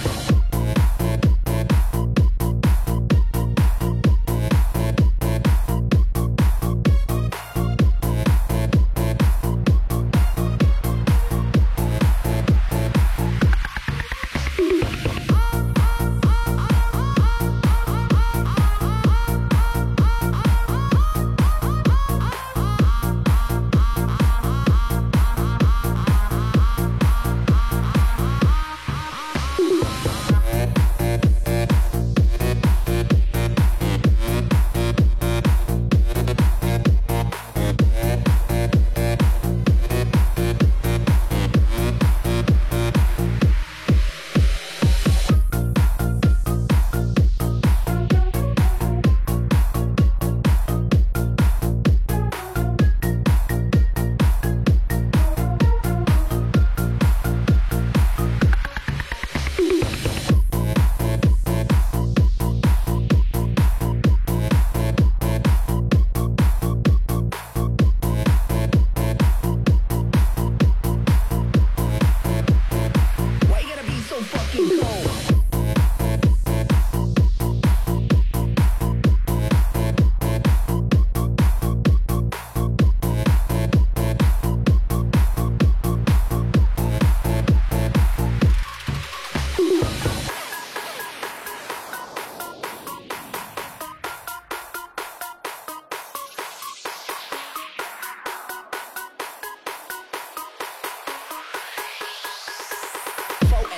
Thank you.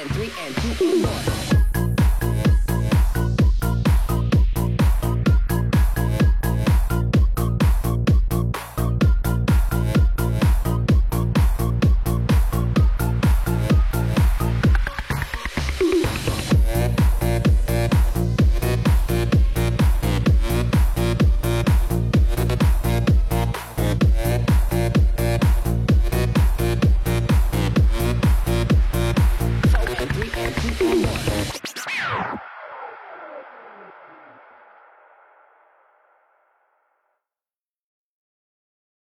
And three and two and one.